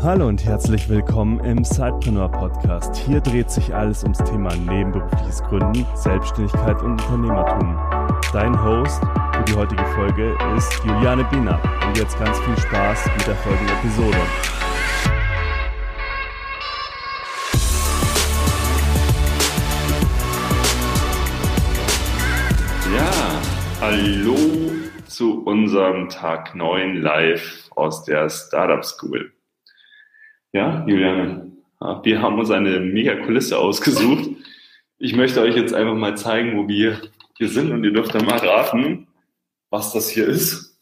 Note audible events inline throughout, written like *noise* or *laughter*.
Hallo und herzlich willkommen im Sidepreneur Podcast. Hier dreht sich alles ums Thema nebenberufliches Gründen, Selbstständigkeit und Unternehmertum. Dein Host für die heutige Folge ist Juliane Biener. Und jetzt ganz viel Spaß mit der folgenden Episode. Ja, hallo zu unserem Tag 9 live aus der Startup School. Ja, Juliane, wir haben uns eine mega Kulisse ausgesucht. Ich möchte euch jetzt einfach mal zeigen, wo wir hier sind und ihr dürft dann mal raten, was das hier ist.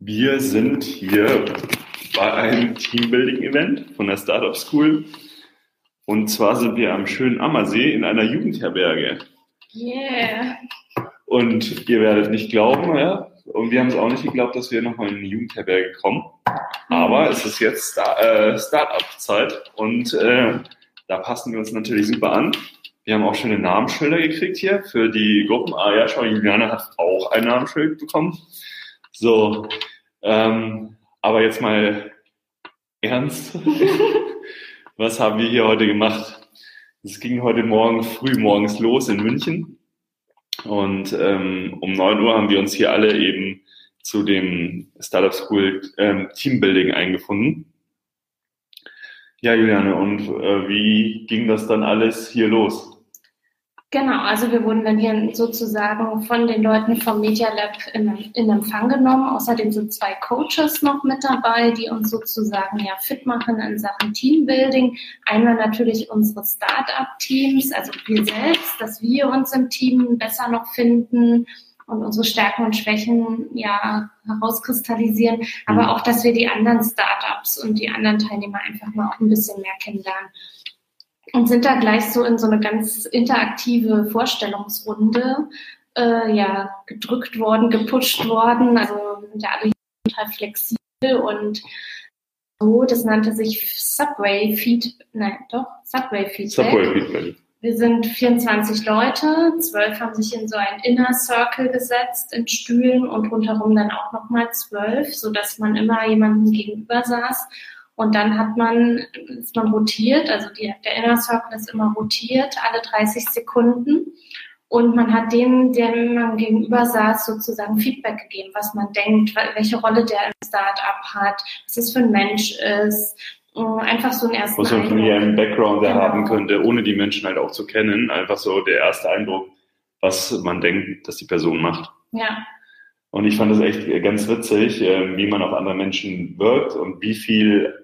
Wir sind hier bei einem Teambuilding-Event von der Startup School. Und zwar sind wir am schönen Ammersee in einer Jugendherberge. Yeah. Und ihr werdet nicht glauben, ja, und wir haben es auch nicht geglaubt, dass wir nochmal in eine Jugendherberge kommen. Aber es ist jetzt Star äh, Start-up-Zeit und äh, da passen wir uns natürlich super an. Wir haben auch schöne Namensschilder gekriegt hier für die Gruppen. Ah ja, schau, Juliane hat auch ein Namensschild bekommen. So, ähm, aber jetzt mal ernst. *laughs* Was haben wir hier heute gemacht? Es ging heute Morgen früh morgens los in München. Und ähm, um neun Uhr haben wir uns hier alle eben zu dem Startup School ähm, Teambuilding eingefunden. Ja, Juliane, und äh, wie ging das dann alles hier los? Genau, also wir wurden dann hier sozusagen von den Leuten vom Media Lab in, in, Empfang genommen. Außerdem sind zwei Coaches noch mit dabei, die uns sozusagen ja fit machen in Sachen Teambuilding. Einmal natürlich unsere Start-up-Teams, also wir selbst, dass wir uns im Team besser noch finden und unsere Stärken und Schwächen ja herauskristallisieren, aber mhm. auch, dass wir die anderen Startups und die anderen Teilnehmer einfach mal auch ein bisschen mehr kennenlernen und sind da gleich so in so eine ganz interaktive Vorstellungsrunde äh, ja gedrückt worden, gepusht worden. Also sind ja alle total flexibel und so. Das nannte sich Subway Feed, nein, doch Subway Feedback. Subway Feedback. Wir sind 24 Leute, zwölf haben sich in so einen Inner Circle gesetzt in Stühlen und rundherum dann auch nochmal zwölf, so dass man immer jemanden gegenüber saß und dann hat man, ist man rotiert, also die, der Inner Circle ist immer rotiert, alle 30 Sekunden. Und man hat dem, dem man gegenüber saß, sozusagen Feedback gegeben, was man denkt, welche Rolle der im Startup hat, was es für ein Mensch ist. Einfach so ein ersten Was man von ihrem Background genau. haben könnte, ohne die Menschen halt auch zu kennen. Einfach so der erste Eindruck, was man denkt, dass die Person macht. Ja. Und ich fand es echt ganz witzig, äh, wie man auf andere Menschen wirkt und wie viel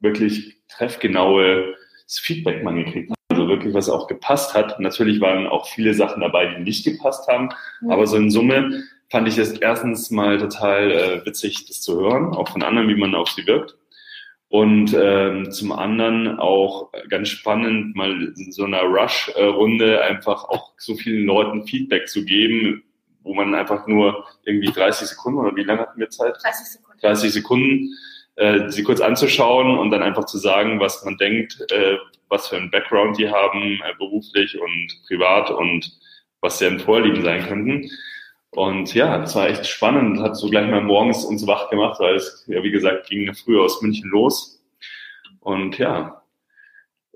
wirklich treffgenaues Feedback man gekriegt hat. Also wirklich, was auch gepasst hat. Natürlich waren auch viele Sachen dabei, die nicht gepasst haben. Mhm. Aber so in Summe fand ich es erstens mal total äh, witzig, das zu hören, auch von anderen, wie man auf sie wirkt. Und ähm, zum anderen auch ganz spannend, mal in so einer Rush-Runde einfach auch so vielen Leuten Feedback zu geben, wo man einfach nur irgendwie 30 Sekunden oder wie lange hatten wir Zeit? 30 Sekunden. 30 Sekunden äh, sie kurz anzuschauen und dann einfach zu sagen, was man denkt, äh, was für ein Background die haben, äh, beruflich und privat und was deren Vorlieben sein könnten. Und ja, das war echt spannend, hat so gleich mal morgens uns wach gemacht, weil es, ja, wie gesagt, ging früh aus München los. Und ja,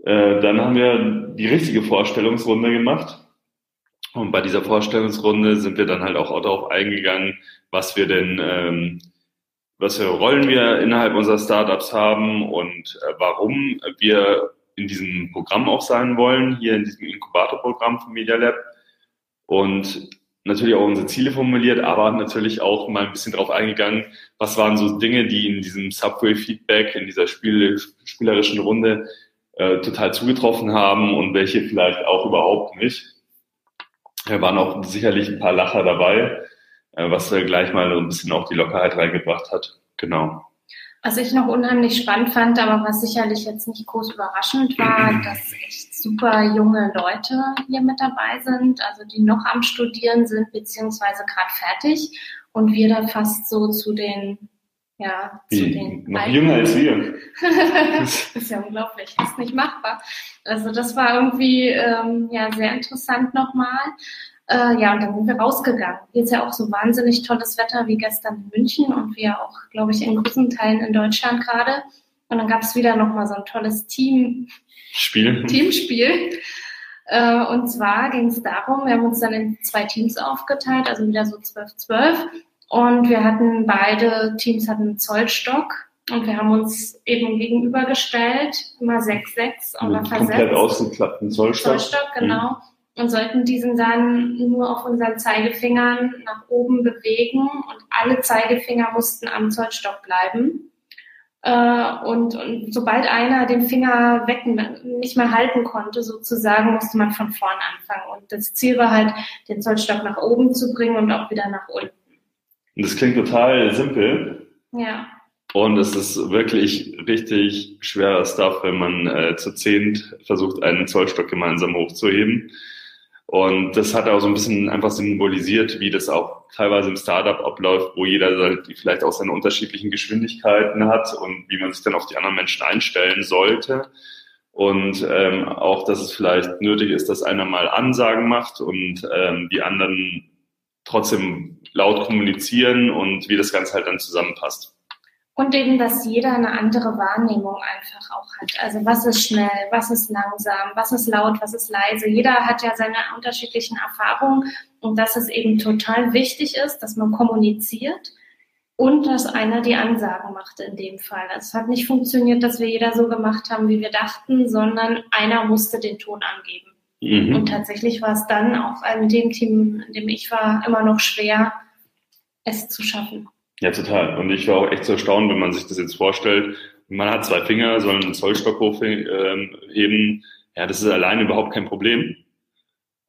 äh, dann haben wir die richtige Vorstellungsrunde gemacht. Und bei dieser Vorstellungsrunde sind wir dann halt auch darauf eingegangen, was wir denn ähm, was für Rollen wir innerhalb unserer Startups haben und äh, warum wir in diesem Programm auch sein wollen, hier in diesem Inkubatorprogramm von Media Lab. Und natürlich auch unsere Ziele formuliert, aber natürlich auch mal ein bisschen darauf eingegangen, was waren so Dinge, die in diesem Subway-Feedback, in dieser Spiel spielerischen Runde äh, total zugetroffen haben und welche vielleicht auch überhaupt nicht. Da waren auch sicherlich ein paar Lacher dabei, was gleich mal so ein bisschen auch die Lockerheit reingebracht hat. Genau. Was ich noch unheimlich spannend fand, aber was sicherlich jetzt nicht groß überraschend war, *clears throat* dass echt super junge Leute hier mit dabei sind, also die noch am Studieren sind, beziehungsweise gerade fertig und wir da fast so zu den, ja, zu den. Noch Alten. jünger als wir. das *laughs* ist ja unglaublich, ist nicht machbar. Also das war irgendwie ähm, ja sehr interessant nochmal. Äh, ja, und dann sind wir rausgegangen. Hier ist ja auch so wahnsinnig tolles Wetter wie gestern in München und wie ja auch, glaube ich, in großen Teilen in Deutschland gerade. Und dann gab es wieder nochmal so ein tolles Team Spiel. Teamspiel. Äh, und zwar ging es darum, wir haben uns dann in zwei Teams aufgeteilt, also wieder so 12-12. Und wir hatten beide Teams hatten einen Zollstock und wir haben uns eben gegenübergestellt, immer 6-6 oder Mit versetzt. komplett ausgeklappten Zollstock. Zollstock, genau. Und sollten diesen dann nur auf unseren Zeigefingern nach oben bewegen und alle Zeigefinger mussten am Zollstock bleiben. Äh, und, und sobald einer den Finger weg nicht mehr halten konnte, sozusagen, musste man von vorn anfangen. Und das Ziel war halt, den Zollstock nach oben zu bringen und auch wieder nach unten. Und das klingt total simpel. Ja. Und es ist wirklich richtig schwerer Stuff, wenn man äh, zu zehnt versucht, einen Zollstock gemeinsam hochzuheben. Und das hat auch so ein bisschen einfach symbolisiert, wie das auch teilweise im Startup abläuft, wo jeder vielleicht auch seine unterschiedlichen Geschwindigkeiten hat und wie man sich dann auf die anderen Menschen einstellen sollte. Und ähm, auch, dass es vielleicht nötig ist, dass einer mal Ansagen macht und ähm, die anderen trotzdem laut kommunizieren und wie das Ganze halt dann zusammenpasst. Und eben, dass jeder eine andere Wahrnehmung einfach auch hat. Also was ist schnell, was ist langsam, was ist laut, was ist leise. Jeder hat ja seine unterschiedlichen Erfahrungen und dass es eben total wichtig ist, dass man kommuniziert und dass einer die Ansagen macht in dem Fall. Also es hat nicht funktioniert, dass wir jeder so gemacht haben, wie wir dachten, sondern einer musste den Ton angeben. Mhm. Und tatsächlich war es dann auch in dem Team, in dem ich war, immer noch schwer, es zu schaffen. Ja, total. Und ich war auch echt so erstaunt, wenn man sich das jetzt vorstellt. Man hat zwei Finger, soll einen Zollstock hochheben. Ja, das ist alleine überhaupt kein Problem.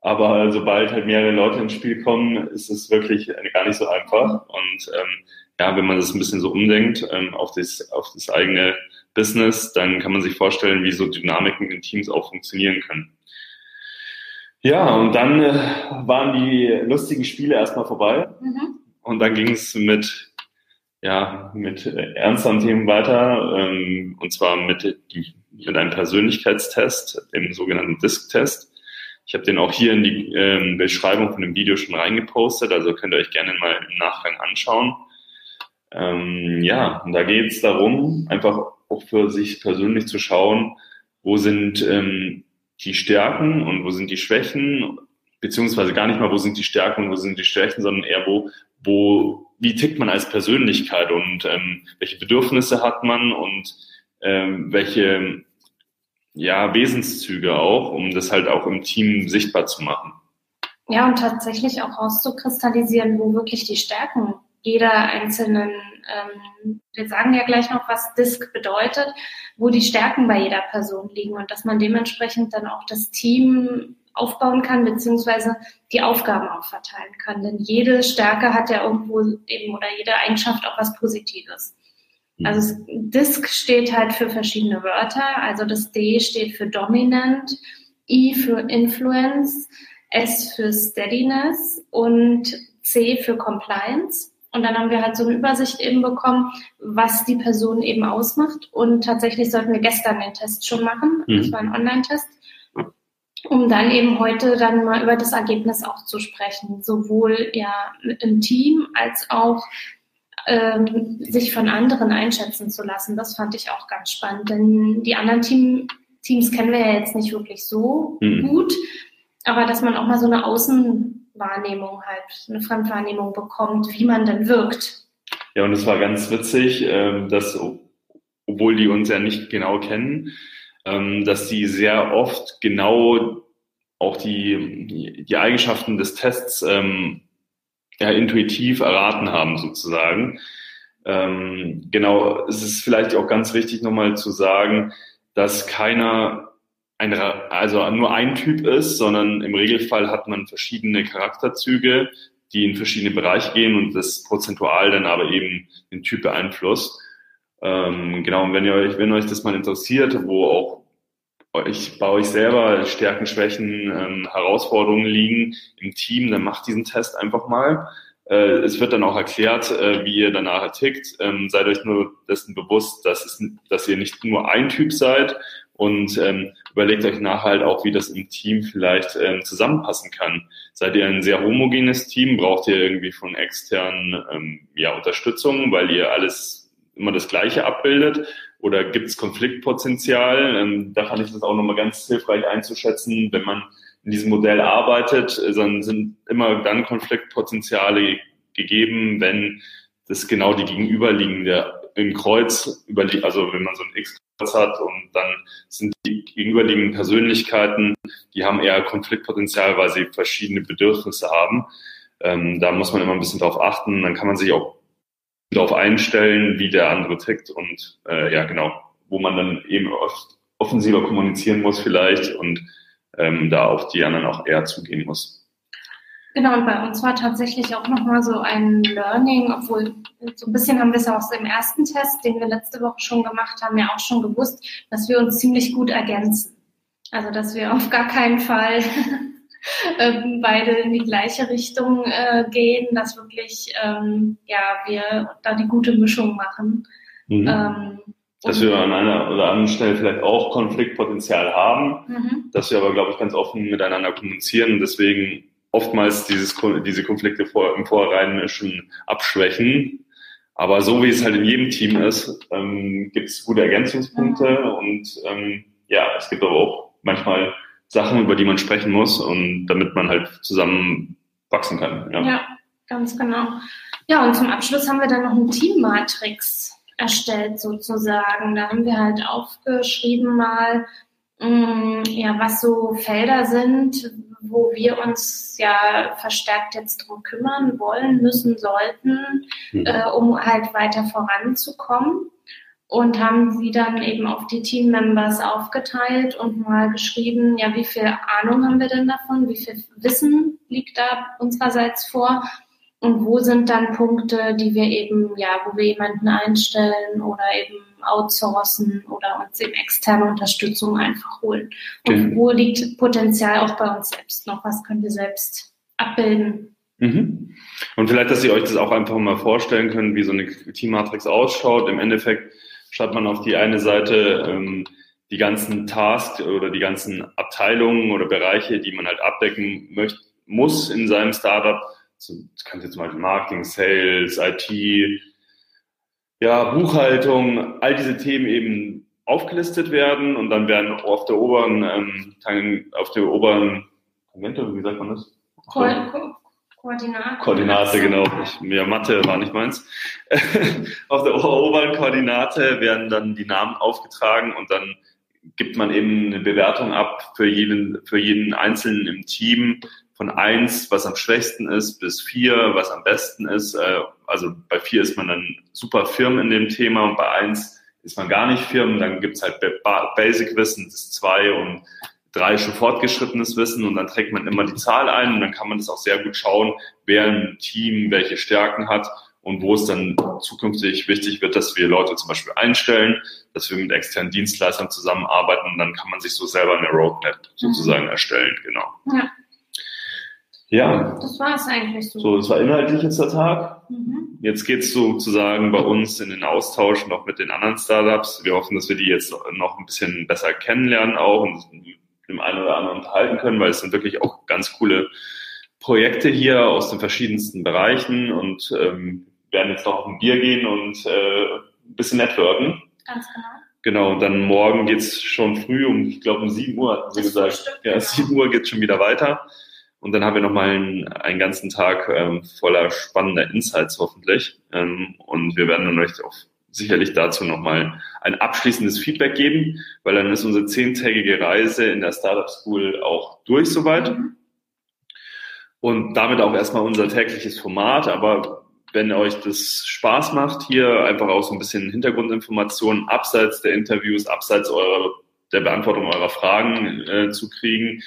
Aber sobald halt mehrere Leute ins Spiel kommen, ist es wirklich gar nicht so einfach. Und ähm, ja, wenn man das ein bisschen so umdenkt ähm, auf, das, auf das eigene Business, dann kann man sich vorstellen, wie so Dynamiken in Teams auch funktionieren können. Ja, und dann äh, waren die lustigen Spiele erstmal vorbei. Mhm. Und dann ging es mit ja, mit äh, ernsteren Themen weiter, ähm, und zwar mit, mit einem Persönlichkeitstest, dem sogenannten DISC-Test. Ich habe den auch hier in die ähm, Beschreibung von dem Video schon reingepostet, also könnt ihr euch gerne mal im Nachgang anschauen. Ähm, ja, und da geht es darum, einfach auch für sich persönlich zu schauen, wo sind ähm, die Stärken und wo sind die Schwächen, beziehungsweise gar nicht mal, wo sind die Stärken und wo sind die Schwächen, sondern eher, wo, wo wie tickt man als Persönlichkeit und ähm, welche Bedürfnisse hat man und ähm, welche ja, Wesenszüge auch, um das halt auch im Team sichtbar zu machen. Ja, und tatsächlich auch rauszukristallisieren, wo wirklich die Stärken jeder einzelnen, ähm, wir sagen ja gleich noch, was Disk bedeutet, wo die Stärken bei jeder Person liegen und dass man dementsprechend dann auch das Team aufbauen kann, beziehungsweise die Aufgaben auch verteilen kann. Denn jede Stärke hat ja irgendwo eben oder jede Eigenschaft auch was Positives. Mhm. Also Disk steht halt für verschiedene Wörter. Also das D steht für Dominant, I für Influence, S für Steadiness und C für Compliance. Und dann haben wir halt so eine Übersicht eben bekommen, was die Person eben ausmacht. Und tatsächlich sollten wir gestern den Test schon machen. Mhm. Das war ein Online-Test um dann eben heute dann mal über das Ergebnis auch zu sprechen, sowohl ja im Team als auch ähm, sich von anderen einschätzen zu lassen. Das fand ich auch ganz spannend, denn die anderen Team, Teams kennen wir ja jetzt nicht wirklich so mhm. gut, aber dass man auch mal so eine Außenwahrnehmung halt, eine Fremdwahrnehmung bekommt, wie man dann wirkt. Ja, und es war ganz witzig, ähm, dass, obwohl die uns ja nicht genau kennen, dass sie sehr oft genau auch die, die Eigenschaften des Tests ähm, ja, intuitiv erraten haben, sozusagen. Ähm, genau, es ist vielleicht auch ganz wichtig nochmal zu sagen, dass keiner ein, also nur ein Typ ist, sondern im Regelfall hat man verschiedene Charakterzüge, die in verschiedene Bereiche gehen und das prozentual dann aber eben den Typ beeinflusst. Ähm, genau, und wenn ihr euch, wenn euch das mal interessiert, wo auch euch, bei euch selber Stärken, Schwächen, ähm, Herausforderungen liegen im Team, dann macht diesen Test einfach mal. Äh, es wird dann auch erklärt, äh, wie ihr danach tickt. Ähm, seid euch nur dessen bewusst, dass, es, dass ihr nicht nur ein Typ seid und ähm, überlegt euch nachher halt auch, wie das im Team vielleicht ähm, zusammenpassen kann. Seid ihr ein sehr homogenes Team? Braucht ihr irgendwie von externen ähm, ja, Unterstützung, weil ihr alles immer das Gleiche abbildet? Oder gibt es Konfliktpotenzial? Ähm, da fand ich das auch nochmal ganz hilfreich einzuschätzen, wenn man in diesem Modell arbeitet, dann sind immer dann Konfliktpotenziale gegeben, wenn das genau die gegenüberliegende im Kreuz überliegt, also wenn man so ein X-Kreuz hat und dann sind die gegenüberliegenden Persönlichkeiten, die haben eher Konfliktpotenzial, weil sie verschiedene Bedürfnisse haben. Ähm, da muss man immer ein bisschen drauf achten. Dann kann man sich auch darauf einstellen, wie der andere tickt und äh, ja genau, wo man dann eben oft offensiver kommunizieren muss vielleicht und ähm, da auf die anderen auch eher zugehen muss. Genau, und bei uns war tatsächlich auch nochmal so ein Learning, obwohl so ein bisschen haben wir es aus dem ersten Test, den wir letzte Woche schon gemacht haben, ja auch schon gewusst, dass wir uns ziemlich gut ergänzen. Also, dass wir auf gar keinen Fall ähm, beide in die gleiche Richtung äh, gehen, dass wirklich, ähm, ja, wir da die gute Mischung machen. Mhm. Ähm, dass wir an einer oder anderen Stelle vielleicht auch Konfliktpotenzial haben, mhm. dass wir aber, glaube ich, ganz offen miteinander kommunizieren und deswegen oftmals dieses, diese Konflikte vor, im Vorhinein schon abschwächen. Aber so wie es halt in jedem Team ist, ähm, gibt es gute Ergänzungspunkte mhm. und ähm, ja, es gibt aber auch manchmal Sachen, über die man sprechen muss und damit man halt zusammen wachsen kann. Ja, ja ganz genau. Ja, und zum Abschluss haben wir dann noch eine Teammatrix erstellt sozusagen. Da haben wir halt aufgeschrieben mal, mh, mm, ja, was so Felder sind, wo wir uns ja verstärkt jetzt drum kümmern wollen, müssen, sollten, mhm. äh, um halt weiter voranzukommen. Und haben sie dann eben auf die Teammembers aufgeteilt und mal geschrieben, ja, wie viel Ahnung haben wir denn davon? Wie viel Wissen liegt da unsererseits vor? Und wo sind dann Punkte, die wir eben, ja, wo wir jemanden einstellen oder eben outsourcen oder uns eben externe Unterstützung einfach holen. Und okay. wo liegt Potenzial auch bei uns selbst noch? Was können wir selbst abbilden? Mhm. Und vielleicht, dass ihr euch das auch einfach mal vorstellen könnt, wie so eine Teammatrix ausschaut. Im Endeffekt schreibt man auf die eine Seite ähm, die ganzen Tasks oder die ganzen Abteilungen oder Bereiche, die man halt abdecken möchte, muss in seinem Startup. Das kann jetzt mal Marketing, Sales, IT, ja, Buchhaltung, all diese Themen eben aufgelistet werden und dann werden auf der oberen, ähm, auf der oberen, wie sagt man das? Ko Koordinate. Koordinate, genau. Ich, ja, Mathe war nicht meins. *laughs* auf der oberen Koordinate werden dann die Namen aufgetragen und dann gibt man eben eine Bewertung ab für jeden, für jeden Einzelnen im Team von eins, was am schwächsten ist, bis vier, was am besten ist. Äh, also bei vier ist man dann super firm in dem Thema und bei eins ist man gar nicht firm. Dann gibt's halt Basic-Wissen, das ist zwei und drei schon fortgeschrittenes Wissen und dann trägt man immer die Zahl ein und dann kann man das auch sehr gut schauen, wer im Team welche Stärken hat und wo es dann zukünftig wichtig wird, dass wir Leute zum Beispiel einstellen, dass wir mit externen Dienstleistern zusammenarbeiten und dann kann man sich so selber eine Roadmap sozusagen mhm. erstellen, genau. Ja. Ja. Das war es eigentlich so. So, das war inhaltlich jetzt der Tag. Mhm. Jetzt geht es sozusagen bei uns in den Austausch noch mit den anderen Startups. Wir hoffen, dass wir die jetzt noch ein bisschen besser kennenlernen auch und dem einen oder anderen unterhalten können, weil es sind wirklich auch ganz coole Projekte hier aus den verschiedensten Bereichen und ähm, werden jetzt noch auf ein Bier gehen und äh, ein bisschen networken. Ganz genau. Genau, und dann morgen geht's schon früh um, ich glaube um 7 Uhr, hatten Sie das gesagt. Ja, 7 Uhr geht's schon wieder weiter. Und dann haben wir nochmal einen, einen ganzen Tag ähm, voller spannender Insights hoffentlich. Ähm, und wir werden dann euch auch sicherlich dazu nochmal ein abschließendes Feedback geben, weil dann ist unsere zehntägige Reise in der Startup School auch durch soweit. Mhm. Und damit auch erstmal unser tägliches Format. Aber wenn euch das Spaß macht, hier einfach auch so ein bisschen Hintergrundinformationen abseits der Interviews, abseits eurer, der Beantwortung eurer Fragen äh, zu kriegen,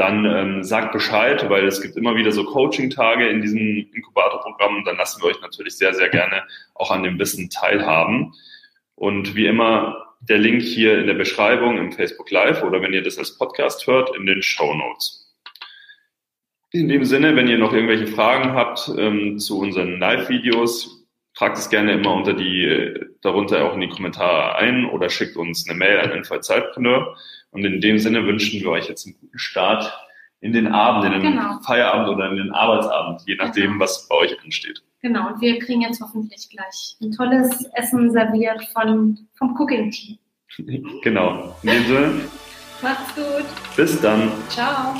dann ähm, sagt Bescheid, weil es gibt immer wieder so Coaching-Tage in diesem Inkubator-Programm und dann lassen wir euch natürlich sehr, sehr gerne auch an dem Wissen teilhaben. Und wie immer, der Link hier in der Beschreibung im Facebook Live oder wenn ihr das als Podcast hört, in den Show Notes. In dem Sinne, wenn ihr noch irgendwelche Fragen habt ähm, zu unseren Live-Videos, tragt es gerne immer unter die, darunter auch in die Kommentare ein oder schickt uns eine Mail an Info-Zeitpreneur. Und in dem Sinne wünschen wir euch jetzt einen guten Start in den Abend, in den genau. Feierabend oder in den Arbeitsabend, je nachdem, genau. was bei euch ansteht. Genau, und wir kriegen jetzt hoffentlich gleich ein tolles Essen serviert von, vom Cooking Team. *laughs* genau. In dem Sinne. Macht's gut. Bis dann. Ciao.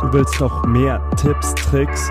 Du willst noch mehr Tipps, Tricks